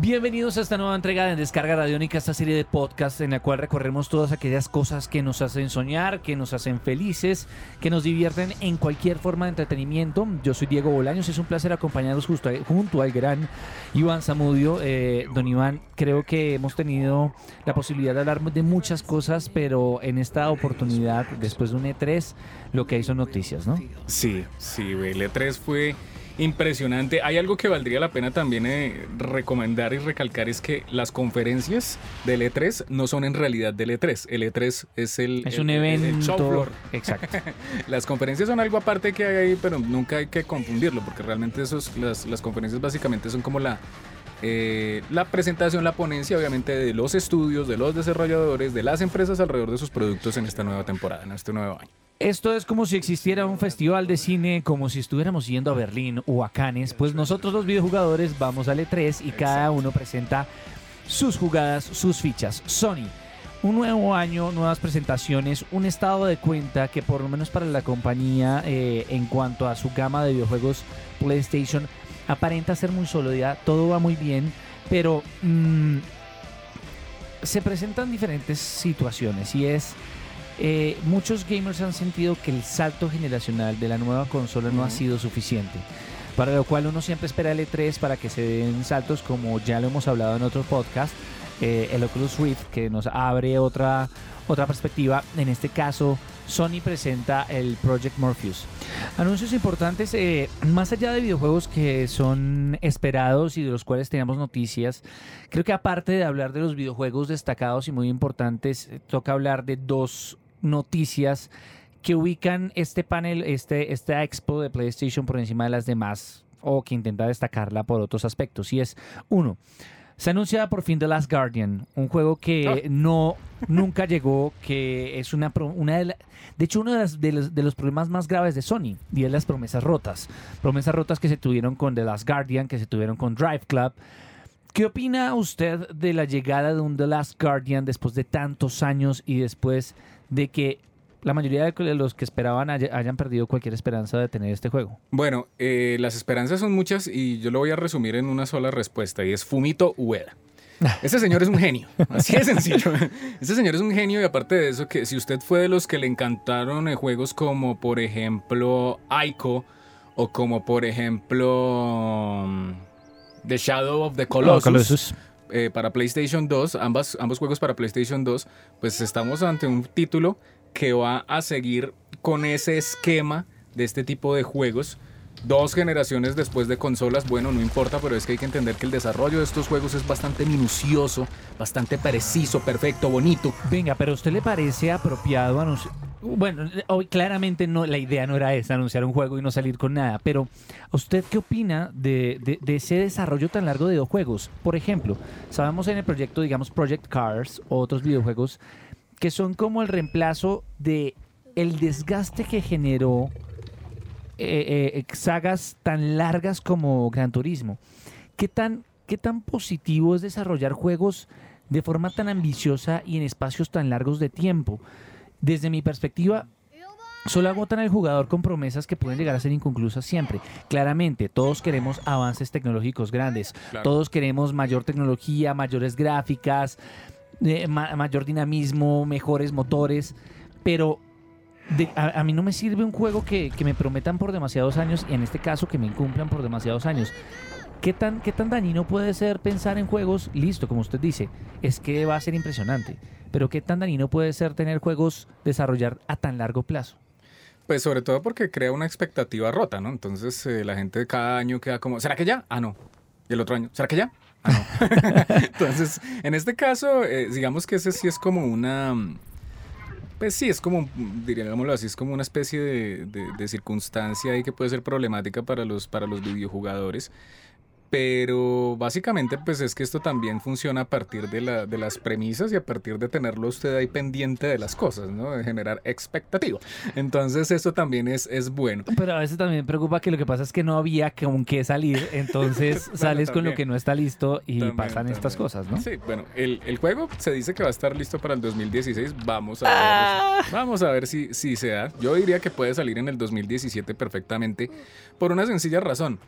Bienvenidos a esta nueva entrega de Descarga Radiónica, esta serie de podcasts en la cual recorremos todas aquellas cosas que nos hacen soñar, que nos hacen felices, que nos divierten en cualquier forma de entretenimiento. Yo soy Diego Bolaños, es un placer acompañarlos justo, junto al gran Iván Zamudio. Eh, don Iván, creo que hemos tenido la posibilidad de hablar de muchas cosas, pero en esta oportunidad, después de un E3, lo que hay son noticias, ¿no? Sí, sí, el E3 fue impresionante. Hay algo que valdría la pena también eh, recomendar y recalcar es que las conferencias del E3 no son en realidad del E3. El E3 es el, Es el- un el evento. show floor. Exacto. Las conferencias son algo aparte que hay ahí, pero nunca hay que confundirlo, porque realmente esos, las, las conferencias básicamente son como la, eh, la presentación, la ponencia, obviamente, de los estudios, de los desarrolladores, de las empresas alrededor de sus productos en esta nueva temporada, en este nuevo año. Esto es como si existiera un festival de cine, como si estuviéramos yendo a Berlín o a Cannes. Pues nosotros los videojugadores vamos al E3 y cada uno presenta sus jugadas, sus fichas. Sony, un nuevo año, nuevas presentaciones, un estado de cuenta que por lo menos para la compañía eh, en cuanto a su gama de videojuegos PlayStation aparenta ser muy sólida, todo va muy bien, pero mm, se presentan diferentes situaciones y es... Eh, muchos gamers han sentido que el salto generacional de la nueva consola no ha sido suficiente. Para lo cual uno siempre espera el E3 para que se den saltos, como ya lo hemos hablado en otro podcast, eh, el Oculus Rift, que nos abre otra, otra perspectiva. En este caso, Sony presenta el Project Morpheus. Anuncios importantes, eh, más allá de videojuegos que son esperados y de los cuales tenemos noticias, creo que aparte de hablar de los videojuegos destacados y muy importantes, eh, toca hablar de dos noticias que ubican este panel, este, esta expo de PlayStation por encima de las demás o que intenta destacarla por otros aspectos. Y es, uno, se anuncia por fin The Last Guardian, un juego que no nunca llegó, que es una, una de, la- de hecho uno de, las- de los, de los problemas más graves de Sony, y es las promesas rotas. Promesas rotas que se tuvieron con The Last Guardian, que se tuvieron con Drive Club. ¿Qué opina usted de la llegada de un The Last Guardian después de tantos años y después de que la mayoría de los que esperaban haya- hayan perdido cualquier esperanza de tener este juego? Bueno, eh, las esperanzas son muchas y yo lo voy a resumir en una sola respuesta y es Fumito Ueda. Ese señor es un genio, así de sencillo. Ese señor es un genio y aparte de eso, que si usted fue de los que le encantaron eh, juegos como por ejemplo Ico o como por ejemplo mm, The Shadow of the Colossus, eh, para PlayStation 2, ambas, ambos juegos para PlayStation 2, pues estamos ante un título que va a seguir con ese esquema de este tipo de juegos. Dos generaciones después de consolas, bueno, no importa, pero es que hay que entender que el desarrollo de estos juegos es bastante minucioso, bastante preciso, perfecto, bonito. Venga, pero ¿a usted le parece apropiado anunciar? Bueno, hoy claramente no, la idea no era esa, anunciar un juego y no salir con nada, pero ¿a usted qué opina de ese desarrollo tan largo de dos juegos? Por ejemplo, sabemos en el proyecto, digamos, Project Cars o otros videojuegos que son como el reemplazo de el desgaste que generó eh, eh, sagas tan largas como Gran Turismo. ¿Qué tan, ¿Qué tan positivo es desarrollar juegos de forma tan ambiciosa y en espacios tan largos de tiempo? Desde mi perspectiva, solo agotan al jugador con promesas que pueden llegar a ser inconclusas siempre. Claramente, todos queremos avances tecnológicos grandes, Claro. todos queremos mayor tecnología, mayores gráficas, eh, ma- mayor dinamismo, mejores motores, pero de- a, a mí no me sirve un juego que, que me prometan por demasiados años y en este caso que me incumplan por demasiados años. ¿Qué tan, ¿Qué tan dañino puede ser pensar en juegos? Listo, como usted dice, es que va a ser impresionante. Pero ¿qué tan dañino puede ser tener juegos desarrollar a tan largo plazo? Pues sobre todo porque crea una expectativa rota, ¿no? Entonces eh, la gente cada año queda como, ¿será que ya? Ah, no. Y el otro año, ¿será que ya? Ah, no. Entonces, en este caso, eh, digamos que ese sí es como una... Pues sí, es como, diríamoslo así, es como una especie de, circunstancia ahí que puede ser problemática para los, para los videojugadores. Pero básicamente pues es que esto también funciona a partir de, la, de las premisas y a partir de tenerlo usted ahí pendiente de las cosas, ¿no? De generar expectativa. Entonces eso también es, es bueno. Pero a veces también preocupa que lo que pasa es que no había con qué salir, entonces sales con lo que no está listo y pasan estas cosas, ¿no? Sí, bueno, el, el, juego se dice que va a estar listo para el 2016. Vamos a ver, ah. vamos a ver si, si se da. Yo diría que puede salir en el 2017 perfectamente por una sencilla razón.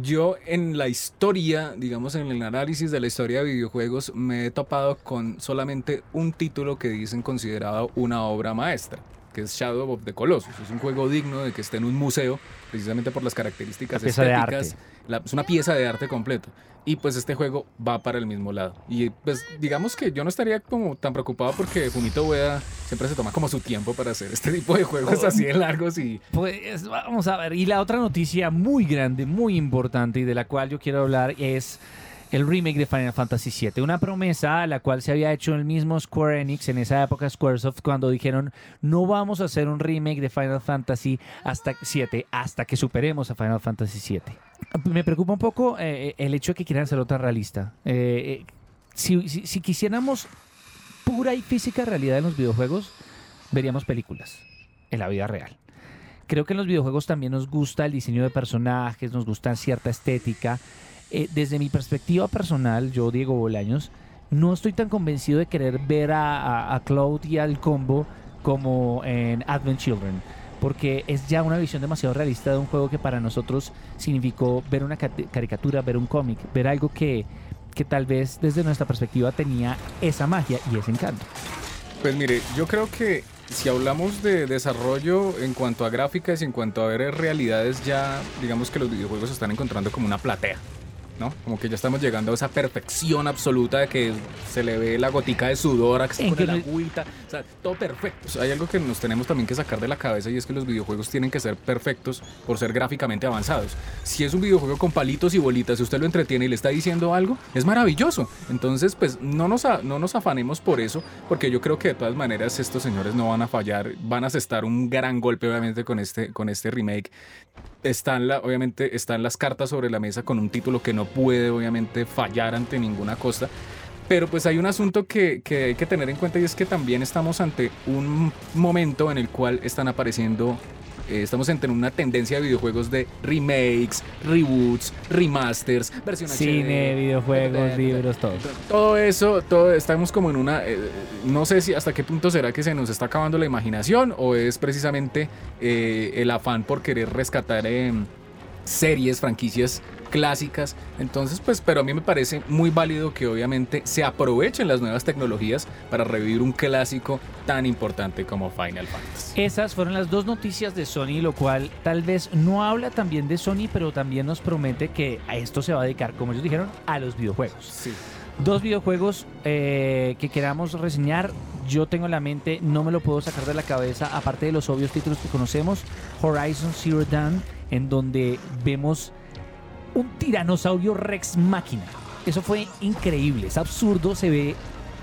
Yo en la historia, digamos en el análisis de la historia de videojuegos, me he topado con solamente un título que dicen considerado una obra maestra, que es Shadow of the Colossus. Es un juego digno de que esté en un museo, precisamente por las características estéticas. es una pieza de arte completo y pues este juego va para el mismo lado. Y pues digamos que yo no estaría como tan preocupado porque Fumito Ueda siempre se toma como su tiempo para hacer este tipo de juegos así de largos y... Pues vamos a ver, y la otra noticia muy grande, muy importante y de la cual yo quiero hablar es el remake de Final Fantasy VII. Una promesa a la cual se había hecho el mismo Square Enix en esa época Squaresoft cuando dijeron no vamos a hacer un remake de Final Fantasy hasta 7 hasta que superemos a Final Fantasy VII. Me preocupa un poco eh, eh, el hecho de que quieran hacerlo tan realista. Eh, si, si, quisiéramos pura y física realidad en los videojuegos, veríamos películas en la vida real. Creo que en los videojuegos también nos gusta el diseño de personajes, nos gusta cierta estética. desde mi perspectiva personal, yo, Diego Bolaños, no estoy tan convencido de querer ver a, a Cloud y al combo como en Advent Children porque es ya una visión demasiado realista de un juego que para nosotros significó ver una caricatura, ver un cómic, ver algo que, que tal vez desde nuestra perspectiva tenía esa magia y ese encanto. Pues mire, yo creo que si hablamos de desarrollo en cuanto a gráficas y en cuanto a ver realidades, ya digamos que los videojuegos se están encontrando como una platea. ¿No? Como que ya estamos llegando a esa perfección absoluta de que se le ve la gotica de sudor con la agüita, o sea, todo perfecto. hay algo que nos tenemos también que sacar de la cabeza y es que los videojuegos tienen que ser perfectos por ser gráficamente avanzados. Si es un videojuego con palitos y bolitas, si usted lo entretiene y le está diciendo algo, es maravilloso. Entonces, pues no nos, no nos afanemos por eso, porque yo creo que de todas maneras estos señores no van a fallar, van a asestar un gran golpe obviamente con este, con este remake están la, obviamente están las cartas sobre la mesa con un título que no puede obviamente fallar ante ninguna costa. Pero pues hay un asunto que, que, hay que tener en cuenta y es que también estamos ante un momento en el cual están apareciendo eh, estamos en una tendencia de videojuegos de remakes, reboots, remasters, versiones Cine, videojuegos, libros, todo. Todo eso, todo estamos como en una... Eh, no sé si hasta qué punto será que se nos está acabando la imaginación o es precisamente eh, el afán por querer rescatar series, franquicias clásicas. Entonces, pues, pero a mí me parece muy válido que obviamente se aprovechen las nuevas tecnologías para revivir un clásico tan importante como Final Fantasy. Esas fueron las dos noticias de Sony, lo cual tal vez no habla también de Sony, pero también nos promete que a esto se va a dedicar, como ellos dijeron, a los videojuegos. Sí. Dos videojuegos eh, que queramos reseñar. Yo tengo en la mente, no me lo puedo sacar de la cabeza, aparte de los obvios títulos que conocemos, Horizon Zero Dawn, en donde vemos un tiranosaurio Rex máquina. Eso fue increíble, es absurdo, se ve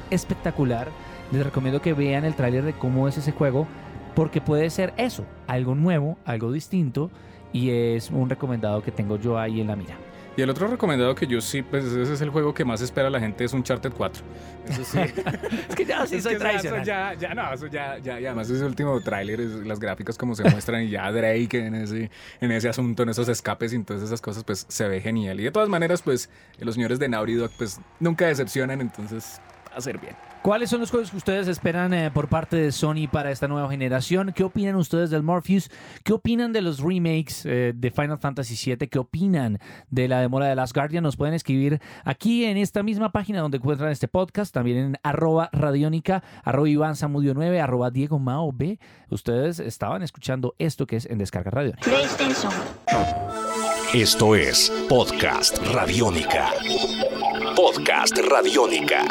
espectacular. Les recomiendo que vean el tráiler de cómo es ese juego, porque puede ser eso, algo nuevo, algo distinto, y es un recomendado que tengo yo ahí en la mira. Y el otro recomendado que yo sí, pues ese es el juego que más espera la gente, es Uncharted 4. Eso sí. es que ya sí soy tradicional. Ya, ya, no, eso ya, ya, ya, además ese último tráiler, las gráficas como se muestran y ya Drake en ese, en ese asunto, en esos escapes y todas esas cosas, pues se ve genial. Y de todas maneras, pues los señores de Naughty Dog, pues nunca decepcionan, entonces ser bien. ¿Cuáles son los juegos que ustedes esperan eh, por parte de Sony para esta nueva generación? ¿Qué opinan ustedes del Morpheus? ¿Qué opinan de los remakes eh, de Final Fantasy VII? ¿Qué opinan de la demora de Last Guardian? Nos pueden escribir aquí en esta misma página donde encuentran este podcast, también en arroba radiónica, arroba Iván Samudio 9, arroba Diego Mao B. Ustedes estaban escuchando esto que es en Descarga Radiónica. Esto es Podcast Radiónica. Podcast Radiónica.